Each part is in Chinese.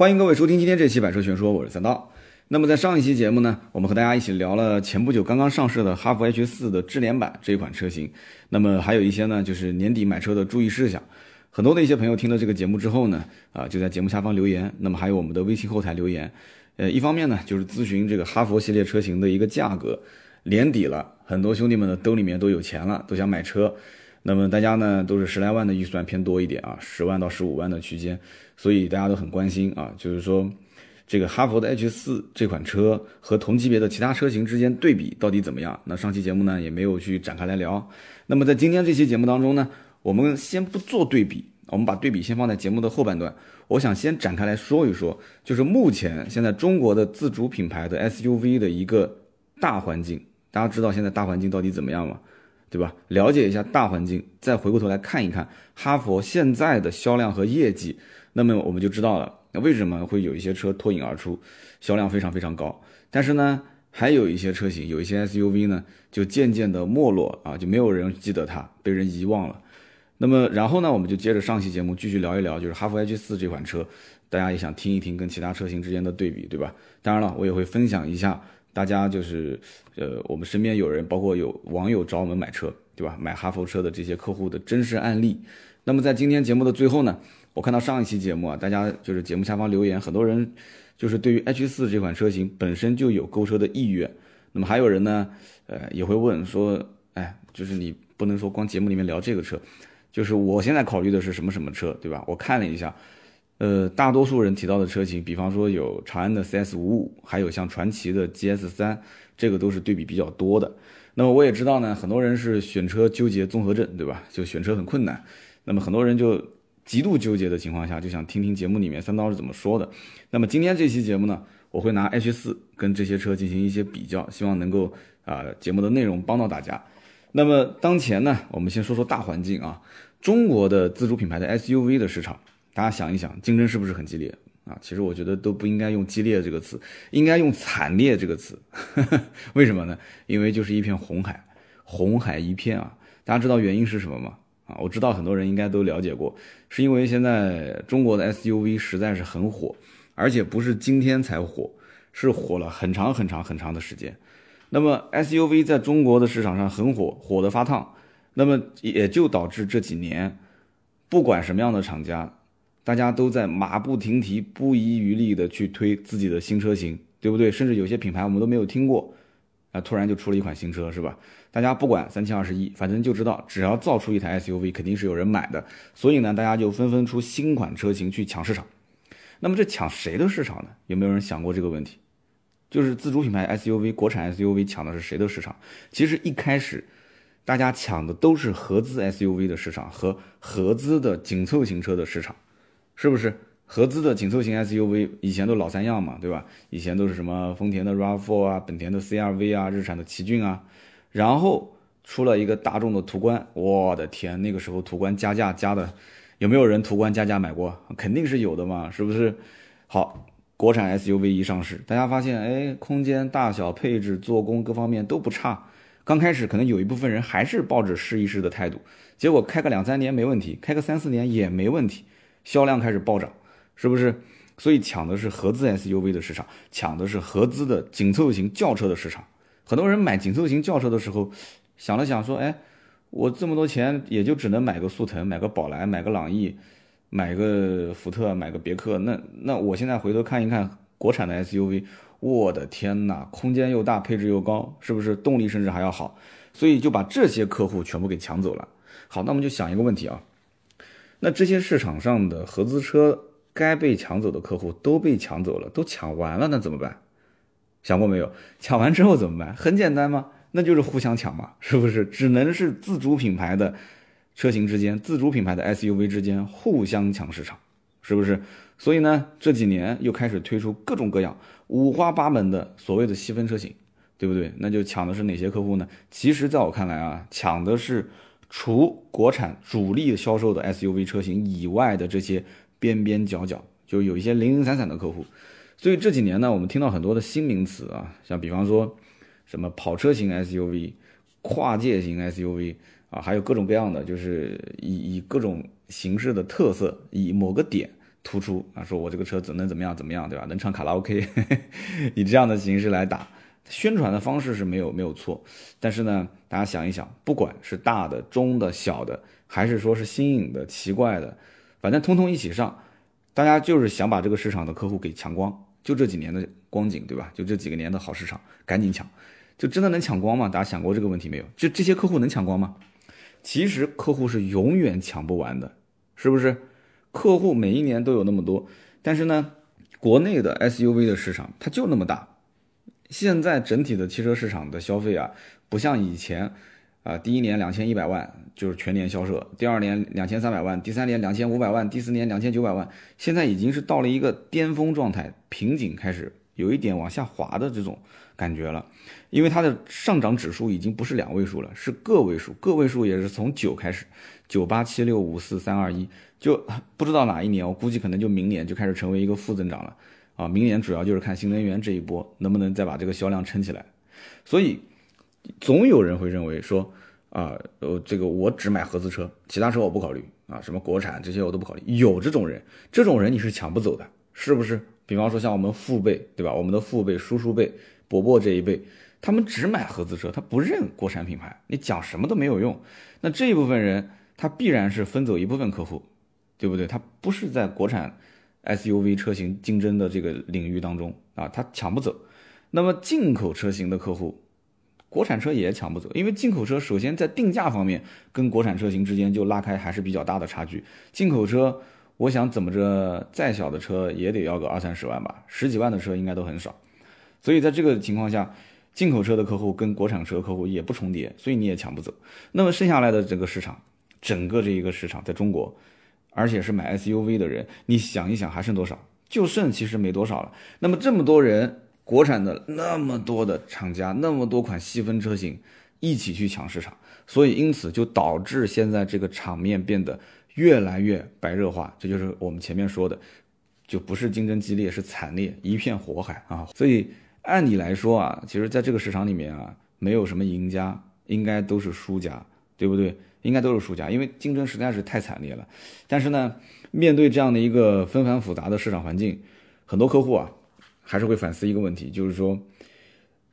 欢迎各位收听今天这期《百车全说》，我是三刀。那么在上一期节目呢，我们和大家一起聊了前不久刚刚上市的哈弗 H 四的智联版这一款车型。那么还有一些呢，就是年底买车的注意事项。很多的一些朋友听了这个节目之后呢，啊，就在节目下方留言。那么还有我们的微信后台留言。呃，一方面呢，就是咨询这个哈弗系列车型的一个价格。年底了，很多兄弟们的兜里面都有钱了，都想买车。那么大家呢，都是十来万的预算偏多一点啊，十万到十五万的区间。所以大家都很关心啊，就是说这个哈弗的 H 四这款车和同级别的其他车型之间对比到底怎么样？那上期节目呢也没有去展开来聊。那么在今天这期节目当中呢，我们先不做对比，我们把对比先放在节目的后半段。我想先展开来说一说，就是目前现在中国的自主品牌的 SUV 的一个大环境。大家知道现在大环境到底怎么样吗？对吧？了解一下大环境，再回过头来看一看哈弗现在的销量和业绩，那么我们就知道了，那为什么会有一些车脱颖而出，销量非常非常高。但是呢，还有一些车型，有一些 SUV 呢，就渐渐的没落啊，就没有人记得它，被人遗忘了。那么，然后呢，我们就接着上期节目继续聊一聊，就是哈弗 H 四这款车，大家也想听一听跟其他车型之间的对比，对吧？当然了，我也会分享一下大家就是，呃，我们身边有人，包括有网友找我们买车，对吧？买哈弗车的这些客户的真实案例。那么在今天节目的最后呢，我看到上一期节目啊，大家就是节目下方留言，很多人就是对于 H 四这款车型本身就有购车的意愿。那么还有人呢，呃，也会问说，哎，就是你不能说光节目里面聊这个车。就是我现在考虑的是什么什么车，对吧？我看了一下，呃，大多数人提到的车型，比方说有长安的 CS 五五，还有像传祺的 GS 三，这个都是对比比较多的。那么我也知道呢，很多人是选车纠结综合症，对吧？就选车很困难。那么很多人就极度纠结的情况下，就想听听节目里面三刀是怎么说的。那么今天这期节目呢，我会拿 H 四跟这些车进行一些比较，希望能够啊节目的内容帮到大家。那么当前呢，我们先说说大环境啊。中国的自主品牌的 SUV 的市场，大家想一想，竞争是不是很激烈啊？其实我觉得都不应该用激烈这个词，应该用惨烈这个词。为什么呢？因为就是一片红海，红海一片啊。大家知道原因是什么吗？啊，我知道很多人应该都了解过，是因为现在中国的 SUV 实在是很火，而且不是今天才火，是火了很长很长很长的时间。那么 SUV 在中国的市场上很火，火得发烫，那么也就导致这几年，不管什么样的厂家，大家都在马不停蹄、不遗余力的去推自己的新车型，对不对？甚至有些品牌我们都没有听过，啊，突然就出了一款新车，是吧？大家不管三七二十一，反正就知道，只要造出一台 SUV，肯定是有人买的。所以呢，大家就纷纷出新款车型去抢市场。那么这抢谁的市场呢？有没有人想过这个问题？就是自主品牌 SUV、国产 SUV 抢的是谁的市场？其实一开始，大家抢的都是合资 SUV 的市场和合资的紧凑型车的市场，是不是？合资的紧凑型 SUV 以前都老三样嘛，对吧？以前都是什么丰田的 RAV4 啊、本田的 CR-V 啊、日产的奇骏啊，然后出了一个大众的途观，我的天，那个时候途观加价加的，有没有人途观加价买过？肯定是有的嘛，是不是？好。国产 SUV 一上市，大家发现，哎，空间、大小、配置、做工各方面都不差。刚开始可能有一部分人还是抱着试一试的态度，结果开个两三年没问题，开个三四年也没问题，销量开始暴涨，是不是？所以抢的是合资 SUV 的市场，抢的是合资的紧凑型轿车的市场。很多人买紧凑型轿车的时候，想了想说，哎，我这么多钱也就只能买个速腾，买个宝来，买个朗逸。买个福特，买个别克，那那我现在回头看一看国产的 SUV，我的天哪，空间又大，配置又高，是不是动力甚至还要好？所以就把这些客户全部给抢走了。好，那我们就想一个问题啊，那这些市场上的合资车该被抢走的客户都被抢走了，都抢完了，那怎么办？想过没有？抢完之后怎么办？很简单吗？那就是互相抢嘛，是不是？只能是自主品牌的。车型之间，自主品牌的 SUV 之间互相抢市场，是不是？所以呢，这几年又开始推出各种各样、五花八门的所谓的细分车型，对不对？那就抢的是哪些客户呢？其实，在我看来啊，抢的是除国产主力销售的 SUV 车型以外的这些边边角角，就有一些零零散散的客户。所以这几年呢，我们听到很多的新名词啊，像比方说什么跑车型 SUV、跨界型 SUV。啊，还有各种各样的，就是以以各种形式的特色，以某个点突出啊，说我这个车怎能怎么样怎么样，对吧？能唱卡拉 OK，以这样的形式来打宣传的方式是没有没有错。但是呢，大家想一想，不管是大的、中的、小的，还是说是新颖的、奇怪的，反正通通一起上，大家就是想把这个市场的客户给抢光。就这几年的光景，对吧？就这几个年的好市场，赶紧抢，就真的能抢光吗？大家想过这个问题没有？就这些客户能抢光吗？其实客户是永远抢不完的，是不是？客户每一年都有那么多，但是呢，国内的 SUV 的市场它就那么大。现在整体的汽车市场的消费啊，不像以前，啊，第一年两千一百万就是全年销售，第二年两千三百万，第三年两千五百万，第四年两千九百万，现在已经是到了一个巅峰状态，瓶颈开始有一点往下滑的这种感觉了。因为它的上涨指数已经不是两位数了，是个位数，个位数也是从九开始，九八七六五四三二一，就不知道哪一年，我估计可能就明年就开始成为一个负增长了啊！明年主要就是看新能源这一波能不能再把这个销量撑起来。所以，总有人会认为说啊，呃，这个我只买合资车，其他车我不考虑啊，什么国产这些我都不考虑。有这种人，这种人你是抢不走的，是不是？比方说像我们父辈，对吧？我们的父辈、叔叔辈、伯伯这一辈。他们只买合资车，他不认国产品牌，你讲什么都没有用。那这一部分人，他必然是分走一部分客户，对不对？他不是在国产 SUV 车型竞争的这个领域当中啊，它抢不走。那么进口车型的客户，国产车也抢不走，因为进口车首先在定价方面跟国产车型之间就拉开还是比较大的差距。进口车，我想怎么着，再小的车也得要个二三十万吧，十几万的车应该都很少。所以在这个情况下，进口车的客户跟国产车客户也不重叠，所以你也抢不走。那么剩下来的这个市场，整个这一个市场在中国，而且是买 SUV 的人，你想一想还剩多少？就剩其实没多少了。那么这么多人，国产的那么多的厂家，那么多款细分车型一起去抢市场，所以因此就导致现在这个场面变得越来越白热化。这就是我们前面说的，就不是竞争激烈，是惨烈，一片火海啊！所以。按理来说啊，其实在这个市场里面啊，没有什么赢家，应该都是输家，对不对？应该都是输家，因为竞争实在是太惨烈了。但是呢，面对这样的一个纷繁复杂的市场环境，很多客户啊，还是会反思一个问题，就是说，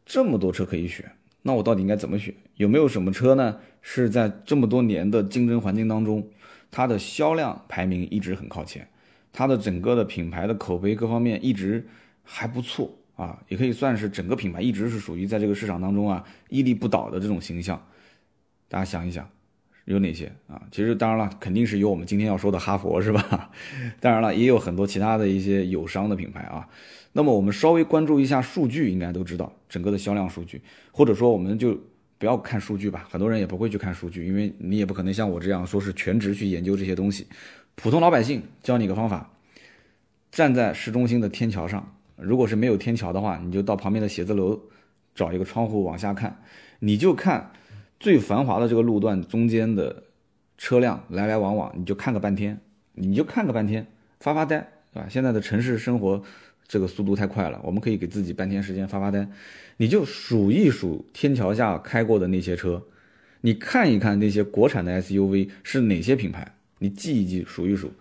这么多车可以选，那我到底应该怎么选？有没有什么车呢？是在这么多年的竞争环境当中，它的销量排名一直很靠前，它的整个的品牌的口碑各方面一直还不错。啊，也可以算是整个品牌一直是属于在这个市场当中啊屹立不倒的这种形象。大家想一想，有哪些啊？其实当然了，肯定是有我们今天要说的哈佛，是吧？当然了，也有很多其他的一些友商的品牌啊。那么我们稍微关注一下数据，应该都知道整个的销量数据，或者说我们就不要看数据吧。很多人也不会去看数据，因为你也不可能像我这样说是全职去研究这些东西。普通老百姓教你个方法，站在市中心的天桥上。如果是没有天桥的话，你就到旁边的写字楼，找一个窗户往下看，你就看最繁华的这个路段中间的车辆来来往往，你就看个半天，你就看个半天，发发呆，对吧？现在的城市生活这个速度太快了，我们可以给自己半天时间发发呆，你就数一数天桥下开过的那些车，你看一看那些国产的 SUV 是哪些品牌，你记一记，数一数，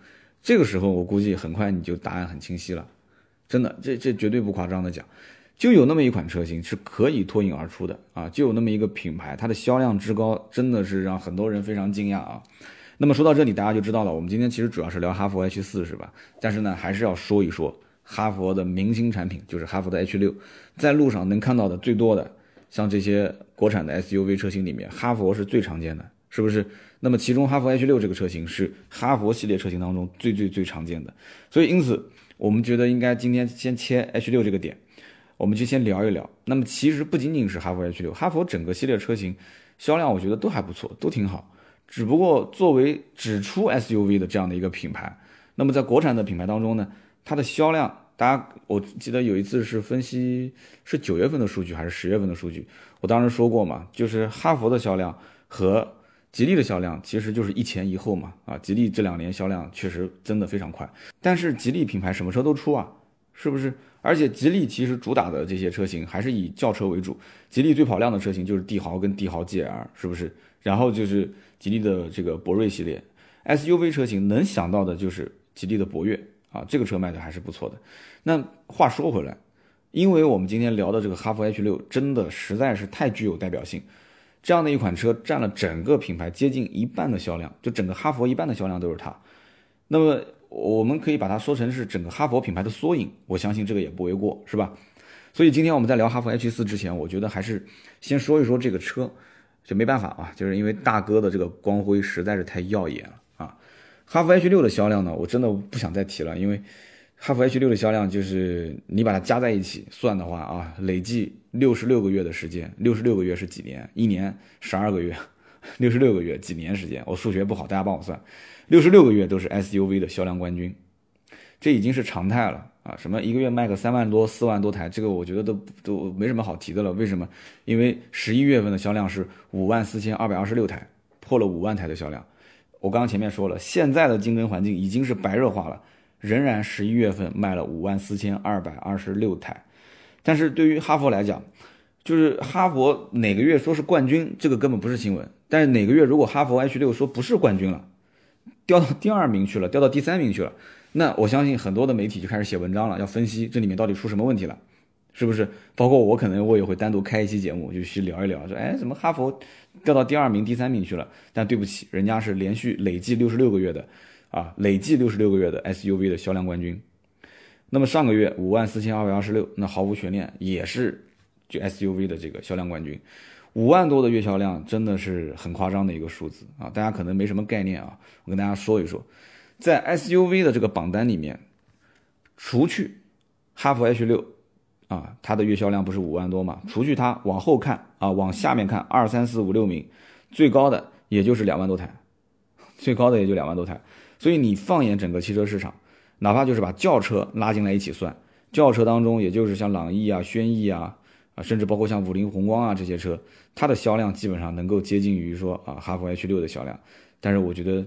这个时候我估计很快你就答案很清晰了。真的，这这绝对不夸张的讲，就有那么一款车型是可以脱颖而出的啊！就有那么一个品牌，它的销量之高，真的是让很多人非常惊讶啊！那么说到这里，大家就知道了，我们今天其实主要是聊哈弗 H 四，是吧？但是呢，还是要说一说哈弗的明星产品，就是哈弗的 H 六，在路上能看到的最多的，像这些国产的 SUV 车型里面，哈弗是最常见的，是不是？那么其中哈弗 H 六这个车型是哈弗系列车型当中最最最常见的，所以因此。我们觉得应该今天先切 H 六这个点，我们就先聊一聊。那么其实不仅仅是哈弗 H 六，哈弗整个系列车型销量我觉得都还不错，都挺好。只不过作为只出 SUV 的这样的一个品牌，那么在国产的品牌当中呢，它的销量，大家我记得有一次是分析是九月份的数据还是十月份的数据，我当时说过嘛，就是哈弗的销量和。吉利的销量其实就是一前一后嘛，啊，吉利这两年销量确实增的非常快，但是吉利品牌什么车都出啊，是不是？而且吉利其实主打的这些车型还是以轿车为主，吉利最跑量的车型就是帝豪跟帝豪 GL，是不是？然后就是吉利的这个博瑞系列，SUV 车型能想到的就是吉利的博越啊，这个车卖的还是不错的。那话说回来，因为我们今天聊的这个哈弗 H 六真的实在是太具有代表性，这样的一款车占了整个品牌接近一半的销量，就整个哈弗一半的销量都是它。那么我们可以把它说成是整个哈弗品牌的缩影，我相信这个也不为过，是吧？所以今天我们在聊哈弗 H 四之前，我觉得还是先说一说这个车，就没办法啊，就是因为大哥的这个光辉实在是太耀眼了啊。哈弗 H 六的销量呢，我真的不想再提了，因为哈弗 H 六的销量就是你把它加在一起算的话啊，累计六十六个月的时间，六十六个月是几年？一年十二个月，六十六个月几年时间？我数学不好，大家帮我算。六十六个月都是 SUV 的销量冠军，这已经是常态了啊！什么一个月卖个三万多、四万多台，这个我觉得都都没什么好提的了。为什么？因为十一月份的销量是五万四千二百二十六台，破了五万台的销量。我刚刚前面说了，现在的竞争环境已经是白热化了，仍然十一月份卖了五万四千二百二十六台。但是对于哈佛来讲，就是哈佛哪个月说是冠军，这个根本不是新闻。但是哪个月如果哈佛 H 六说不是冠军了？掉到第二名去了，掉到第三名去了，那我相信很多的媒体就开始写文章了，要分析这里面到底出什么问题了，是不是？包括我可能我也会单独开一期节目，就去聊一聊，说哎，怎么哈佛掉到第二名、第三名去了？但对不起，人家是连续累计六十六个月的，啊，累计六十六个月的 SUV 的销量冠军。那么上个月五万四千二百二十六，那毫无悬念也是就 SUV 的这个销量冠军。五万多的月销量真的是很夸张的一个数字啊！大家可能没什么概念啊，我跟大家说一说，在 SUV 的这个榜单里面，除去哈弗 H 六啊，它的月销量不是五万多嘛？除去它往后看啊，往下面看，二三四五六名，最高的也就是两万多台，最高的也就两万多台。所以你放眼整个汽车市场，哪怕就是把轿车拉进来一起算，轿车当中也就是像朗逸啊、轩逸啊。啊，甚至包括像五菱宏光啊这些车，它的销量基本上能够接近于说啊哈弗 H 六的销量。但是我觉得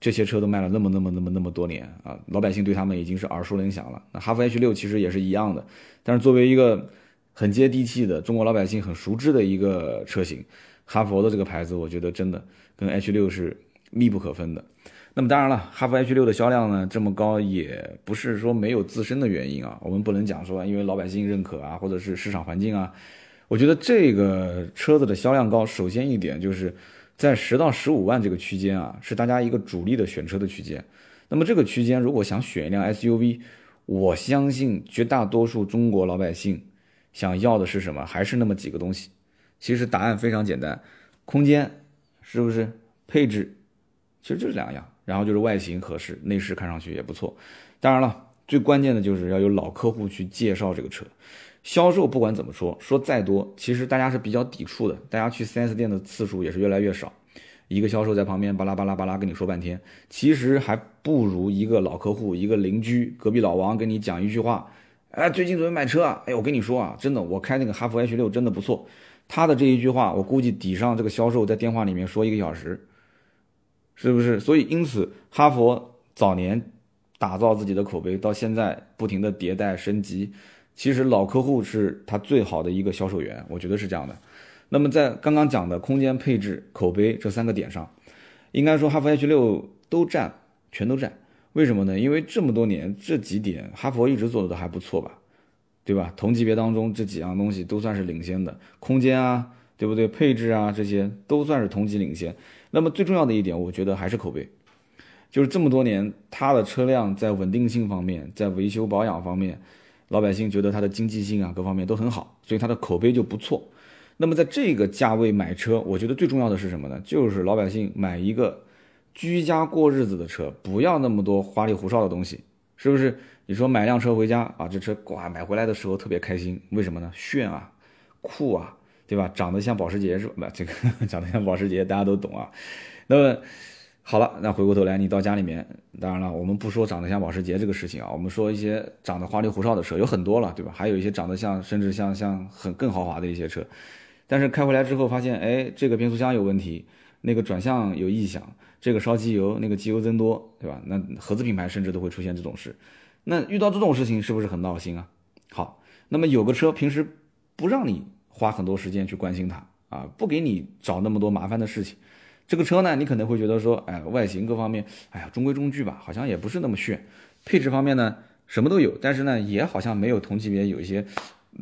这些车都卖了那么那么那么那么多年啊，老百姓对他们已经是耳熟能详了。那哈弗 H 六其实也是一样的，但是作为一个很接地气的中国老百姓很熟知的一个车型，哈佛的这个牌子，我觉得真的跟 H 六是密不可分的。那么当然了，哈弗 H 六的销量呢这么高，也不是说没有自身的原因啊。我们不能讲说因为老百姓认可啊，或者是市场环境啊。我觉得这个车子的销量高，首先一点就是在十到十五万这个区间啊，是大家一个主力的选车的区间。那么这个区间如果想选一辆 SUV，我相信绝大多数中国老百姓想要的是什么？还是那么几个东西。其实答案非常简单，空间是不是？配置其实就是两样。然后就是外形合适，内饰看上去也不错。当然了，最关键的就是要有老客户去介绍这个车。销售不管怎么说，说再多，其实大家是比较抵触的。大家去 4S 店的次数也是越来越少。一个销售在旁边巴拉巴拉巴拉跟你说半天，其实还不如一个老客户、一个邻居、隔壁老王跟你讲一句话：“哎，最近准备买车啊？哎，我跟你说啊，真的，我开那个哈弗 H 六真的不错。”他的这一句话，我估计抵上这个销售在电话里面说一个小时。是不是？所以因此，哈佛早年打造自己的口碑，到现在不停的迭代升级，其实老客户是他最好的一个销售员，我觉得是这样的。那么在刚刚讲的空间配置、口碑这三个点上，应该说哈佛 H 六都占，全都占。为什么呢？因为这么多年这几点哈佛一直做的都还不错吧，对吧？同级别当中这几样东西都算是领先的，空间啊，对不对？配置啊，这些都算是同级领先。那么最重要的一点，我觉得还是口碑，就是这么多年，它的车辆在稳定性方面，在维修保养方面，老百姓觉得它的经济性啊各方面都很好，所以它的口碑就不错。那么在这个价位买车，我觉得最重要的是什么呢？就是老百姓买一个居家过日子的车，不要那么多花里胡哨的东西，是不是？你说买辆车回家啊，这车哇买回来的时候特别开心，为什么呢？炫啊，酷啊。对吧？长得像保时捷是吧？这个 长得像保时捷，大家都懂啊。那么好了，那回过头来，你到家里面，当然了，我们不说长得像保时捷这个事情啊，我们说一些长得花里胡哨的车有很多了，对吧？还有一些长得像，甚至像像很更豪华的一些车，但是开回来之后发现，哎，这个变速箱有问题，那个转向有异响，这个烧机油，那个机油增多，对吧？那合资品牌甚至都会出现这种事。那遇到这种事情是不是很闹心啊？好，那么有个车平时不让你。花很多时间去关心它啊，不给你找那么多麻烦的事情。这个车呢，你可能会觉得说，哎，外形各方面，哎呀，中规中矩吧，好像也不是那么炫。配置方面呢什么都有，但是呢也好像没有同级别有一些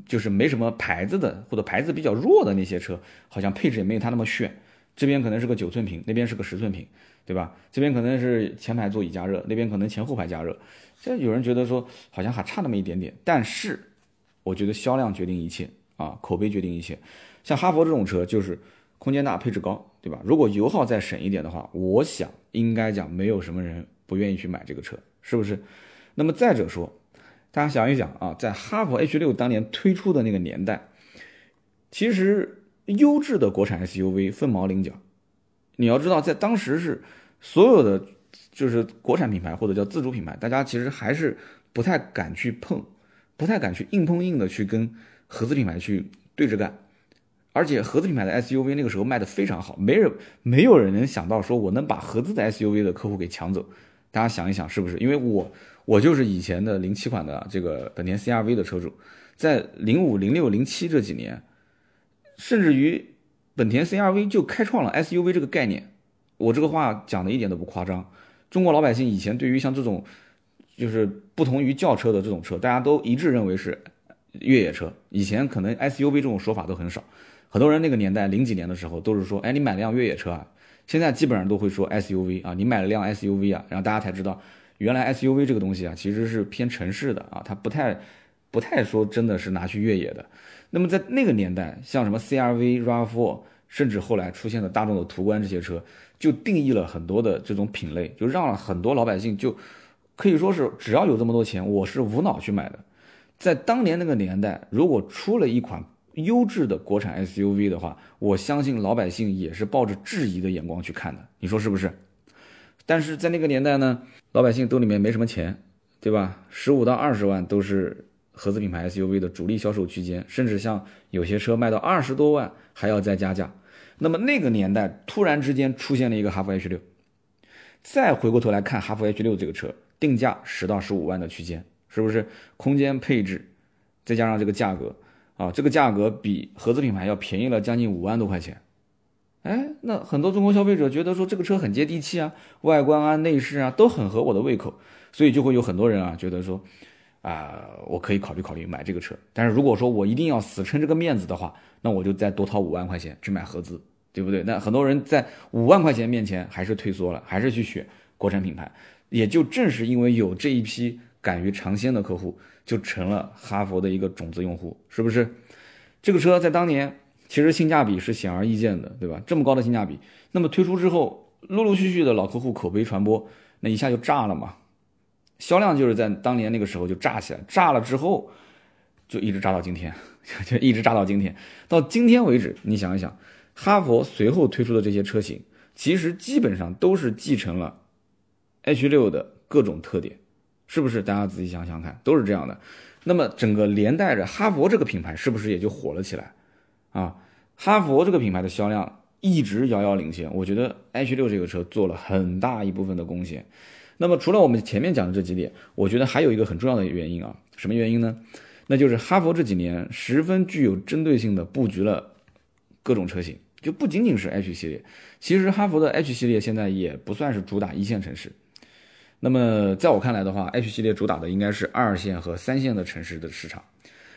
就是没什么牌子的或者牌子比较弱的那些车，好像配置也没有它那么炫。这边可能是个九寸屏，那边是个十寸屏，对吧？这边可能是前排座椅加热，那边可能前后排加热。这有人觉得说好像还差那么一点点，但是我觉得销量决定一切啊，口碑决定一切。像哈佛这种车就是空间大、配置高，对吧？如果油耗再省一点的话，我想应该讲没有什么人不愿意去买这个车，是不是？那么再者说，大家想一想啊，在哈佛 H 六当年推出的那个年代，其实。优质的国产 SUV 凤毛麟角，你要知道，在当时是所有的就是国产品牌或者叫自主品牌，大家其实还是不太敢去碰，不太敢去硬碰硬的去跟合资品牌去对着干。而且合资品牌的 SUV 那个时候卖的非常好，没人没有人能想到说我能把合资的 SUV 的客户给抢走。大家想一想，是不是？因为我我就是以前的零七款的这个本田 CRV 的车主，在零五、零六、零七这几年。甚至于，本田 CRV 就开创了 SUV 这个概念。我这个话讲的一点都不夸张。中国老百姓以前对于像这种，就是不同于轿车的这种车，大家都一致认为是越野车。以前可能 SUV 这种说法都很少，很多人那个年代零几年的时候都是说，哎，你买辆越野车啊。现在基本上都会说 SUV 啊，你买了辆 SUV 啊，然后大家才知道，原来 SUV 这个东西啊，其实是偏城市的啊，它不太不太说真的是拿去越野的。那么在那个年代，像什么 CRV、RAV4，甚至后来出现的大众的途观这些车，就定义了很多的这种品类，就让了很多老百姓就可以说是只要有这么多钱，我是无脑去买的。在当年那个年代，如果出了一款优质的国产 SUV 的话，我相信老百姓也是抱着质疑的眼光去看的，你说是不是？但是在那个年代呢，老百姓兜里面没什么钱，对吧？十五到二十万都是。合资品牌 SUV 的主力销售区间，甚至像有些车卖到二十多万还要再加价。那么那个年代突然之间出现了一个哈弗 H 六，再回过头来看哈弗 H 六这个车，定价十到十五万的区间，是不是？空间配置，再加上这个价格啊，这个价格比合资品牌要便宜了将近五万多块钱。哎，那很多中国消费者觉得说这个车很接地气啊，外观啊、内饰啊都很合我的胃口，所以就会有很多人啊觉得说。啊，我可以考虑考虑买这个车，但是如果说我一定要死撑这个面子的话，那我就再多掏五万块钱去买合资，对不对？那很多人在五万块钱面前还是退缩了，还是去选国产品牌。也就正是因为有这一批敢于尝鲜的客户，就成了哈佛的一个种子用户，是不是？这个车在当年其实性价比是显而易见的，对吧？这么高的性价比，那么推出之后，陆陆续续的老客户口碑传播，那一下就炸了嘛。销量就是在当年那个时候就炸起来，炸了之后就一直炸到今天，就一直炸到今天。到今天为止，你想一想，哈佛随后推出的这些车型，其实基本上都是继承了 H 六的各种特点，是不是？大家仔细想想看，都是这样的。那么整个连带着哈佛这个品牌是不是也就火了起来？啊，哈佛这个品牌的销量一直遥遥领先，我觉得 H 六这个车做了很大一部分的贡献。那么除了我们前面讲的这几点，我觉得还有一个很重要的原因啊，什么原因呢？那就是哈佛这几年十分具有针对性的布局了各种车型，就不仅仅是 H 系列，其实哈佛的 H 系列现在也不算是主打一线城市。那么在我看来的话，H 系列主打的应该是二线和三线的城市的市场。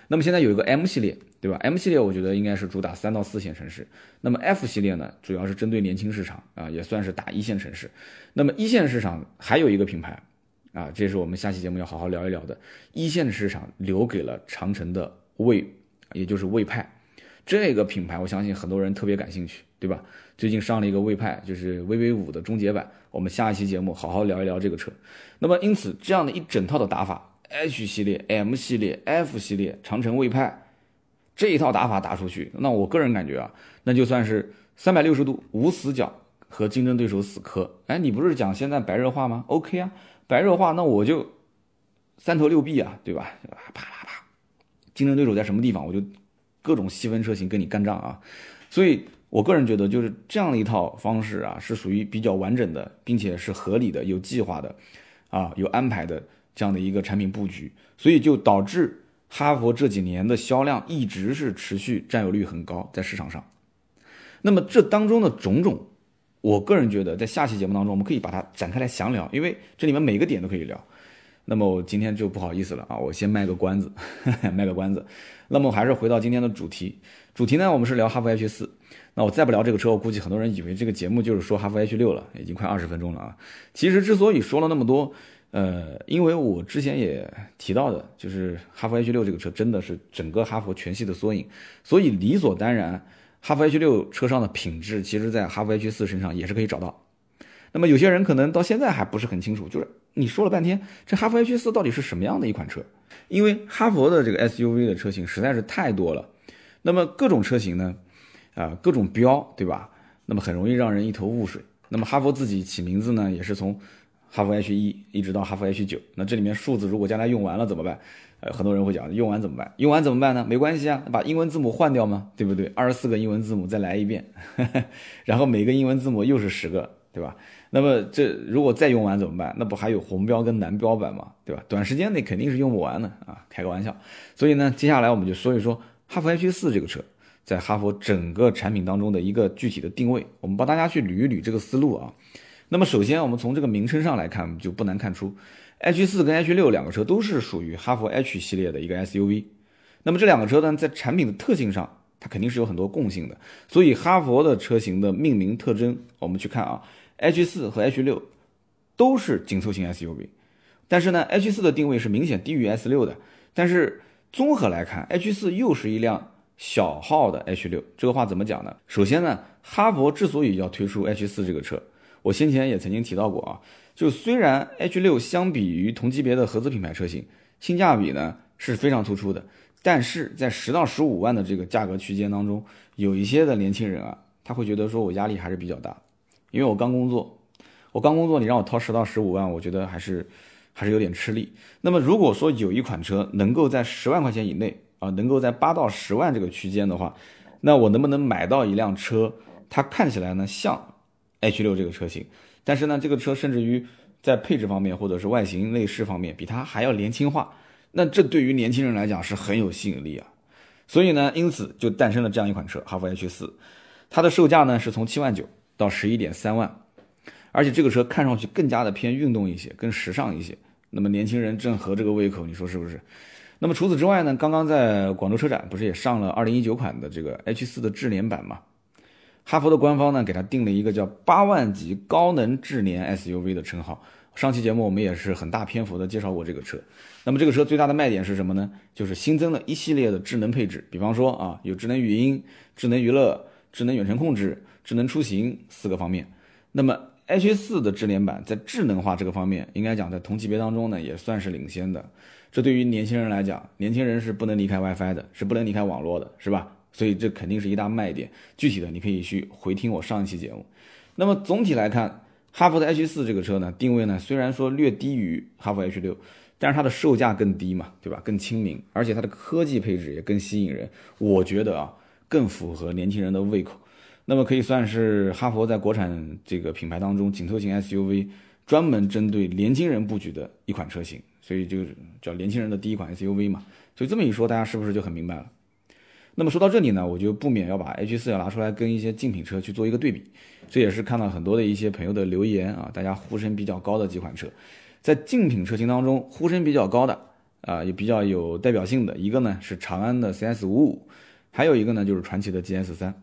那么现在有一个 M 系列，对吧？M 系列我觉得应该是主打三到四线城市。那么 F 系列呢，主要是针对年轻市场啊，也算是打一线城市。那么一线市场还有一个品牌啊，这是我们下期节目要好好聊一聊的。一线市场留给了长城的魏，也就是魏派这个品牌，我相信很多人特别感兴趣，对吧？最近上了一个魏派，就是 VV 五的终结版。我们下一期节目好好聊一聊这个车。那么因此这样的一整套的打法。H 系列、M 系列、F 系列、长城魏派这一套打法打出去，那我个人感觉啊，那就算是三百六十度无死角和竞争对手死磕。哎，你不是讲现在白热化吗？OK 啊，白热化，那我就三头六臂啊，对吧？啪啪啪，竞争对手在什么地方，我就各种细分车型跟你干仗啊。所以我个人觉得，就是这样的一套方式啊，是属于比较完整的，并且是合理的、有计划的，啊，有安排的。这样的一个产品布局，所以就导致哈佛这几年的销量一直是持续占有率很高在市场上。那么这当中的种种，我个人觉得在下期节目当中我们可以把它展开来详聊，因为这里面每个点都可以聊。那么我今天就不好意思了啊，我先卖个关子，卖个关子。那么还是回到今天的主题，主题呢，我们是聊哈弗 H 四。那我再不聊这个车，我估计很多人以为这个节目就是说哈弗 H 六了，已经快二十分钟了啊。其实之所以说了那么多，呃，因为我之前也提到的，就是哈弗 H 六这个车真的是整个哈弗全系的缩影，所以理所当然，哈弗 H 六车上的品质，其实在哈弗 H 四身上也是可以找到。那么有些人可能到现在还不是很清楚，就是你说了半天，这哈弗 H 四到底是什么样的一款车？因为哈弗的这个 SUV 的车型实在是太多了，那么各种车型呢？啊，各种标，对吧？那么很容易让人一头雾水。那么哈弗自己起名字呢，也是从哈弗 H 一一直到哈弗 H 九。那这里面数字如果将来用完了怎么办？呃，很多人会讲用完怎么办？用完怎么办呢？没关系啊，把英文字母换掉吗？对不对？二十四个英文字母再来一遍，然后每个英文字母又是十个，对吧？那么这如果再用完怎么办？那不还有红标跟蓝标版吗？对吧？短时间内肯定是用不完的啊，开个玩笑。所以呢，接下来我们就说一说哈弗 H 四这个车。在哈弗整个产品当中的一个具体的定位，我们帮大家去捋一捋这个思路啊。那么首先，我们从这个名称上来看，就不难看出，H 四跟 H 六两个车都是属于哈弗 H 系列的一个 SUV。那么这两个车呢，在产品的特性上，它肯定是有很多共性的。所以哈弗的车型的命名特征，我们去看啊，H4 和 H6 都是紧凑型 SUV，但是呢，H4 的定位是明显低于 S6 的。但是综合来看，H4 又是一辆。小号的 H 六这个话怎么讲呢？首先呢，哈弗之所以要推出 H 四这个车，我先前也曾经提到过啊，就虽然 H 六相比于同级别的合资品牌车型，性价比呢是非常突出的，但是在十到十五万的这个价格区间当中，有一些的年轻人啊，他会觉得说我压力还是比较大，因为我刚工作，我刚工作，你让我掏十到十五万，我觉得还是还是有点吃力。那么如果说有一款车能够在十万块钱以内，啊，能够在八到十万这个区间的话，那我能不能买到一辆车？它看起来呢像 H 六这个车型，但是呢这个车甚至于在配置方面或者是外形内饰方面比它还要年轻化，那这对于年轻人来讲是很有吸引力啊。所以呢，因此就诞生了这样一款车哈弗 H 四，它的售价呢是从七万九到十一点三万，而且这个车看上去更加的偏运动一些，更时尚一些。那么年轻人正合这个胃口，你说是不是？那么除此之外呢？刚刚在广州车展不是也上了2019款的这个 H4 的智联版吗？哈弗的官方呢给它定了一个叫八万级高能智联 SUV 的称号。上期节目我们也是很大篇幅的介绍过这个车。那么这个车最大的卖点是什么呢？就是新增了一系列的智能配置，比方说啊有智能语音、智能娱乐、智能远程控制、智能出行四个方面。那么 H4 的智联版在智能化这个方面，应该讲在同级别当中呢也算是领先的。这对于年轻人来讲，年轻人是不能离开 WiFi 的，是不能离开网络的，是吧？所以这肯定是一大卖点。具体的你可以去回听我上一期节目。那么总体来看，哈弗的 H4 这个车呢，定位呢虽然说略低于哈弗 H6，但是它的售价更低嘛，对吧？更亲民，而且它的科技配置也更吸引人。我觉得啊，更符合年轻人的胃口。那么可以算是哈佛在国产这个品牌当中紧凑型 SUV 专门针对年轻人布局的一款车型。所以就叫年轻人的第一款 SUV 嘛，所以这么一说，大家是不是就很明白了？那么说到这里呢，我就不免要把 H4 要拿出来跟一些竞品车去做一个对比。这也是看到很多的一些朋友的留言啊，大家呼声比较高的几款车，在竞品车型当中呼声比较高的啊，也比较有代表性的一个呢是长安的 CS55，还有一个呢就是传祺的 GS3。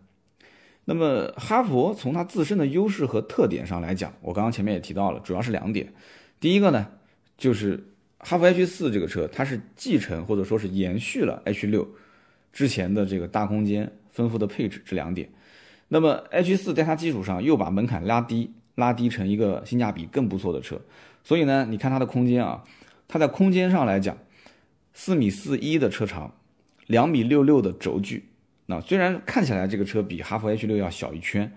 那么哈佛从它自身的优势和特点上来讲，我刚刚前面也提到了，主要是两点。第一个呢就是。哈佛 H 四这个车，它是继承或者说是延续了 H 六之前的这个大空间、丰富的配置这两点。那么 H 四在它基础上又把门槛拉低，拉低成一个性价比更不错的车。所以呢，你看它的空间啊，它在空间上来讲，四米四一的车长，两米六六的轴距。那虽然看起来这个车比哈弗 H 六要小一圈，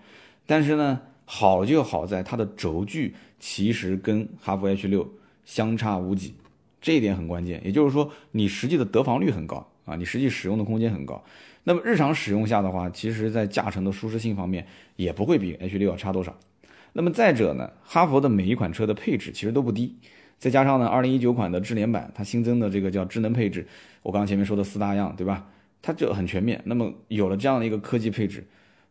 但是呢，好就好在它的轴距其实跟哈弗 H 六相差无几。这一点很关键，也就是说，你实际的得房率很高啊，你实际使用的空间很高。那么日常使用下的话，其实在驾乘的舒适性方面也不会比 H 六要差多少。那么再者呢，哈弗的每一款车的配置其实都不低，再加上呢，二零一九款的智联版它新增的这个叫智能配置，我刚刚前面说的四大样，对吧？它就很全面。那么有了这样的一个科技配置，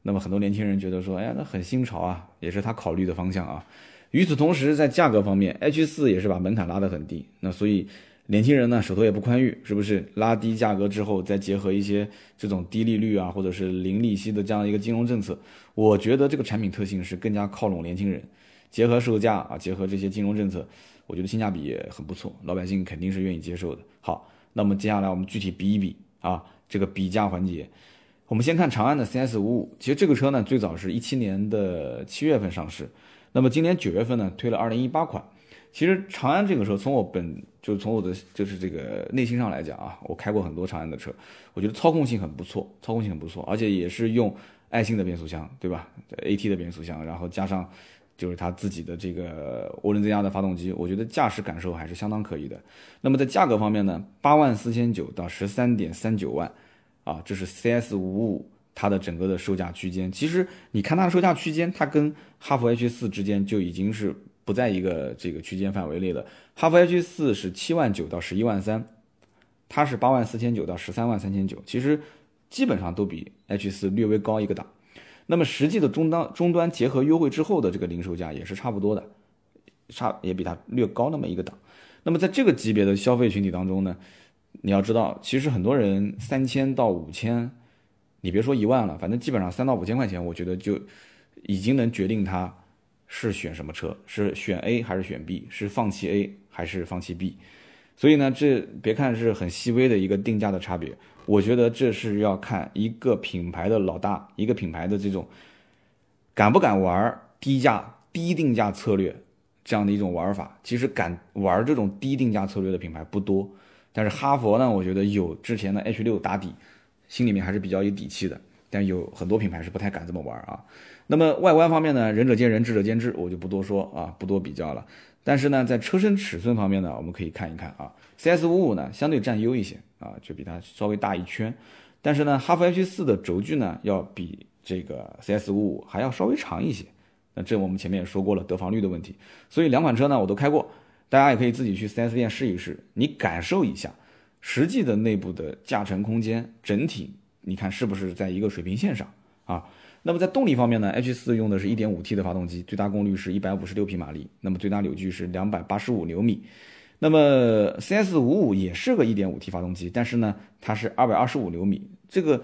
那么很多年轻人觉得说，哎呀，那很新潮啊，也是他考虑的方向啊。与此同时，在价格方面，H 四也是把门槛拉得很低。那所以年轻人呢手头也不宽裕，是不是？拉低价格之后，再结合一些这种低利率啊，或者是零利息的这样一个金融政策，我觉得这个产品特性是更加靠拢年轻人。结合售价啊，结合这些金融政策，我觉得性价比也很不错，老百姓肯定是愿意接受的。好，那么接下来我们具体比一比啊，这个比价环节。我们先看长安的 CS 五五，其实这个车呢，最早是一七年的七月份上市，那么今年九月份呢，推了二零一八款。其实长安这个车，从我本就是从我的就是这个内心上来讲啊，我开过很多长安的车，我觉得操控性很不错，操控性很不错，而且也是用爱信的变速箱，对吧？AT 的变速箱，然后加上就是它自己的这个涡轮增压的发动机，我觉得驾驶感受还是相当可以的。那么在价格方面呢，八万四千九到十三点三九万。啊，这是 CS 五五它的整个的售价区间。其实你看它的售价区间，它跟哈弗 H 四之间就已经是不在一个这个区间范围内了。哈弗 H 四是七万九到十一万三，它是八万四千九到十三万三千九，其实基本上都比 H 四略微高一个档。那么实际的终端终端结合优惠之后的这个零售价也是差不多的，差也比它略高那么一个档。那么在这个级别的消费群体当中呢？你要知道，其实很多人三千到五千，你别说一万了，反正基本上三到五千块钱，我觉得就已经能决定他是选什么车，是选 A 还是选 B，是放弃 A 还是放弃 B。所以呢，这别看是很细微的一个定价的差别，我觉得这是要看一个品牌的老大，一个品牌的这种敢不敢玩低价低定价策略这样的一种玩法。其实敢玩这种低定价策略的品牌不多。但是哈佛呢，我觉得有之前的 H 六打底，心里面还是比较有底气的。但有很多品牌是不太敢这么玩啊。那么外观方面呢，仁者见仁，智者见智，我就不多说啊，不多比较了。但是呢，在车身尺寸方面呢，我们可以看一看啊，CS 五五呢相对占优一些啊，就比它稍微大一圈。但是呢，哈弗 H 四的轴距呢要比这个 CS 五五还要稍微长一些。那这我们前面也说过了，得房率的问题。所以两款车呢，我都开过。大家也可以自己去 4S 店试一试，你感受一下实际的内部的驾乘空间，整体你看是不是在一个水平线上啊？那么在动力方面呢，H4 用的是一点五 T 的发动机，最大功率是一百五十六匹马力，那么最大扭矩是两百八十五牛米。那么 CS55 也是个一点五 T 发动机，但是呢，它是二百二十五牛米。这个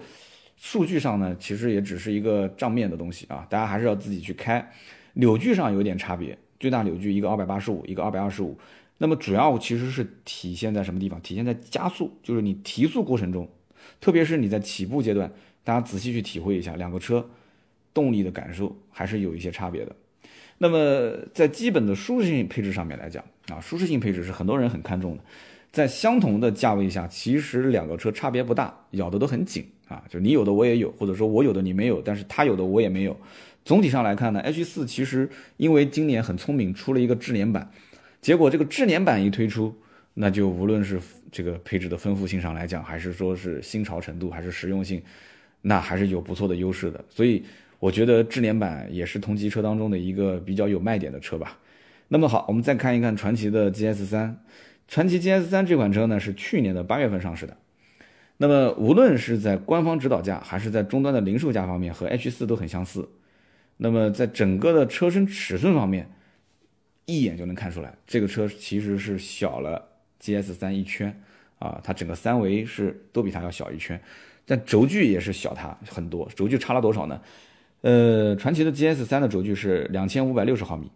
数据上呢，其实也只是一个账面的东西啊，大家还是要自己去开。扭矩上有点差别。最大扭矩一个二百八十五，一个二百二十五，那么主要其实是体现在什么地方？体现在加速，就是你提速过程中，特别是你在起步阶段，大家仔细去体会一下，两个车动力的感受还是有一些差别的。那么在基本的舒适性配置上面来讲啊，舒适性配置是很多人很看重的，在相同的价位下，其实两个车差别不大，咬得都很紧啊，就你有的我也有，或者说我有的你没有，但是他有的我也没有。总体上来看呢，H 四其实因为今年很聪明，出了一个智联版，结果这个智联版一推出，那就无论是这个配置的丰富性上来讲，还是说是新潮程度，还是实用性，那还是有不错的优势的。所以我觉得智联版也是同级车当中的一个比较有卖点的车吧。那么好，我们再看一看传祺的 GS 三，传祺 GS 三这款车呢是去年的八月份上市的，那么无论是在官方指导价，还是在终端的零售价方面，和 H 四都很相似。那么在整个的车身尺寸方面，一眼就能看出来，这个车其实是小了 GS 三一圈啊，它整个三维是都比它要小一圈，但轴距也是小它很多，轴距差了多少呢？呃，传祺的 GS 三的轴距是两千五百六十毫米，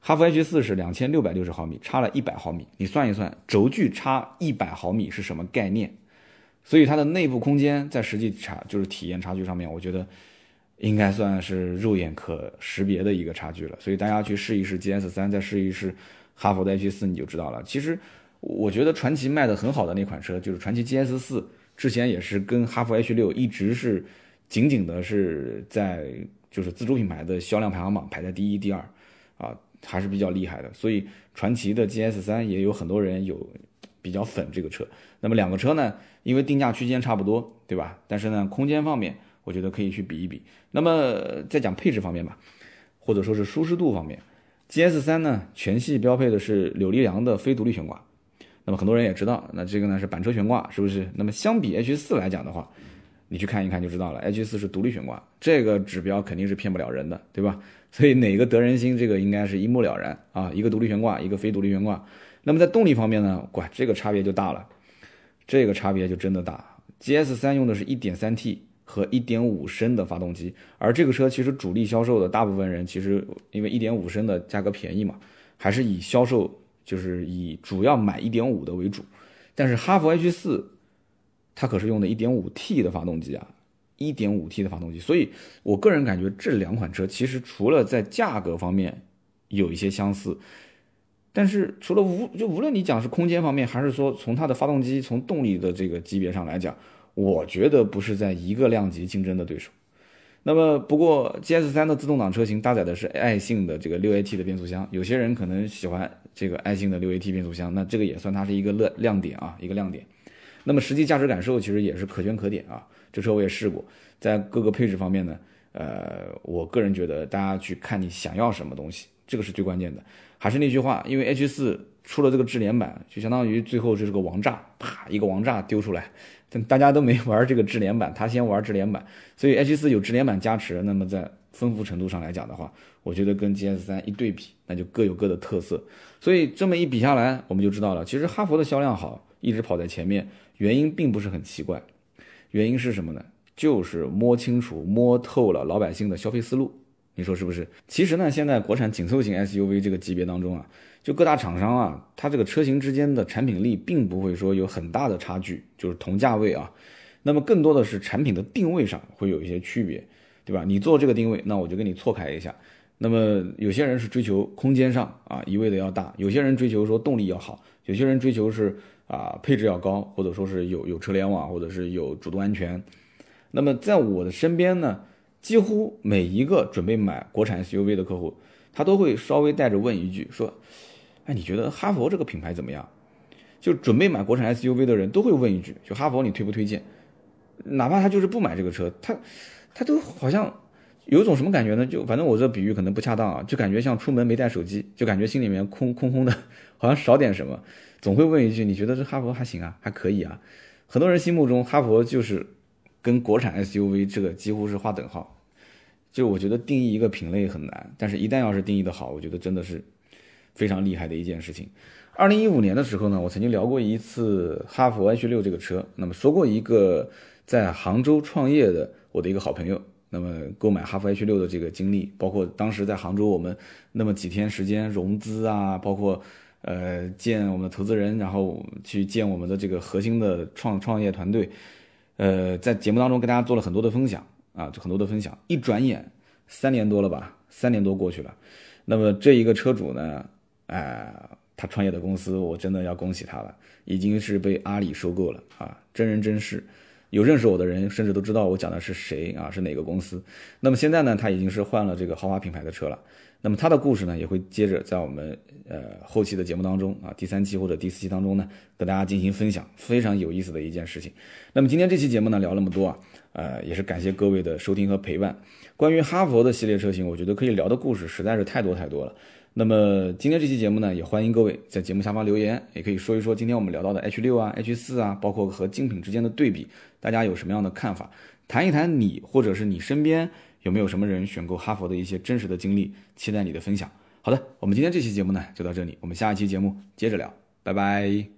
哈弗 H 四是两千六百六十毫米，差了一百毫米，你算一算，轴距差一百毫米是什么概念？所以它的内部空间在实际差就是体验差距上面，我觉得。应该算是肉眼可识别的一个差距了，所以大家去试一试 GS 三，再试一试哈弗的 H 四，你就知道了。其实我觉得传祺卖的很好的那款车就是传祺 GS 四，之前也是跟哈弗 H 六一直是仅仅的是在就是自主品牌的销量排行榜排在第一、第二，啊还是比较厉害的。所以传祺的 GS 三也有很多人有比较粉这个车。那么两个车呢，因为定价区间差不多，对吧？但是呢，空间方面。我觉得可以去比一比。那么再讲配置方面吧，或者说是舒适度方面，GS 三呢全系标配的是柳力梁的非独立悬挂。那么很多人也知道，那这个呢是板车悬挂，是不是？那么相比 H 四来讲的话，你去看一看就知道了，H 四是独立悬挂，这个指标肯定是骗不了人的，对吧？所以哪个得人心，这个应该是一目了然啊。一个独立悬挂，一个非独立悬挂。那么在动力方面呢，哇，这个差别就大了，这个差别就真的大。GS 三用的是一点三 T 和一点五升的发动机，而这个车其实主力销售的大部分人其实因为一点五升的价格便宜嘛，还是以销售就是以主要买一点五的为主。但是哈弗 H 四它可是用的一点五 T 的发动机啊。一点五 T 的发动机，所以我个人感觉这两款车其实除了在价格方面有一些相似，但是除了无就无论你讲是空间方面，还是说从它的发动机从动力的这个级别上来讲，我觉得不是在一个量级竞争的对手。那么不过 GS 三的自动挡车型搭载的是爱信的这个六 AT 的变速箱，有些人可能喜欢这个爱信的六 AT 变速箱，那这个也算它是一个亮亮点啊，一个亮点。那么实际驾驶感受其实也是可圈可点啊。这车我也试过，在各个配置方面呢，呃，我个人觉得大家去看你想要什么东西，这个是最关键的。还是那句话，因为 H 四出了这个智联版，就相当于最后就是个王炸，啪一个王炸丢出来，但大家都没玩这个智联版，他先玩智联版，所以 H 四有智联版加持，那么在丰富程度上来讲的话，我觉得跟 GS 三一对比，那就各有各的特色。所以这么一比下来，我们就知道了，其实哈弗的销量好，一直跑在前面，原因并不是很奇怪。原因是什么呢？就是摸清楚、摸透了老百姓的消费思路，你说是不是？其实呢，现在国产紧凑型 SUV 这个级别当中啊，就各大厂商啊，它这个车型之间的产品力并不会说有很大的差距，就是同价位啊。那么更多的是产品的定位上会有一些区别，对吧？你做这个定位，那我就给你错开一下。那么有些人是追求空间上啊一味的要大，有些人追求说动力要好，有些人追求是。啊，配置要高，或者说是有有车联网，或者是有主动安全。那么在我的身边呢，几乎每一个准备买国产 SUV 的客户，他都会稍微带着问一句，说：“哎，你觉得哈佛这个品牌怎么样？”就准备买国产 SUV 的人都会问一句，就哈佛你推不推荐？哪怕他就是不买这个车，他他都好像有种什么感觉呢？就反正我这比喻可能不恰当啊，就感觉像出门没带手机，就感觉心里面空空空的，好像少点什么。总会问一句：“你觉得这哈佛还行啊，还可以啊？”很多人心目中哈佛就是跟国产 SUV 这个几乎是划等号。就我觉得定义一个品类很难，但是一旦要是定义的好，我觉得真的是非常厉害的一件事情。二零一五年的时候呢，我曾经聊过一次哈佛 H 六这个车，那么说过一个在杭州创业的我的一个好朋友，那么购买哈弗 H 六的这个经历，包括当时在杭州我们那么几天时间融资啊，包括。呃，见我们的投资人，然后去见我们的这个核心的创创业团队，呃，在节目当中跟大家做了很多的分享啊，就很多的分享。一转眼三年多了吧，三年多过去了。那么这一个车主呢，哎，他创业的公司，我真的要恭喜他了，已经是被阿里收购了啊，真人真事。有认识我的人，甚至都知道我讲的是谁啊，是哪个公司。那么现在呢，他已经是换了这个豪华品牌的车了。那么他的故事呢，也会接着在我们呃后期的节目当中啊，第三期或者第四期当中呢，跟大家进行分享，非常有意思的一件事情。那么今天这期节目呢，聊那么多啊，呃，也是感谢各位的收听和陪伴。关于哈佛的系列车型，我觉得可以聊的故事实在是太多太多了。那么今天这期节目呢，也欢迎各位在节目下方留言，也可以说一说今天我们聊到的 H 六啊、H 四啊，包括和竞品之间的对比，大家有什么样的看法？谈一谈你或者是你身边。有没有什么人选购哈佛的一些真实的经历？期待你的分享。好的，我们今天这期节目呢就到这里，我们下一期节目接着聊，拜拜。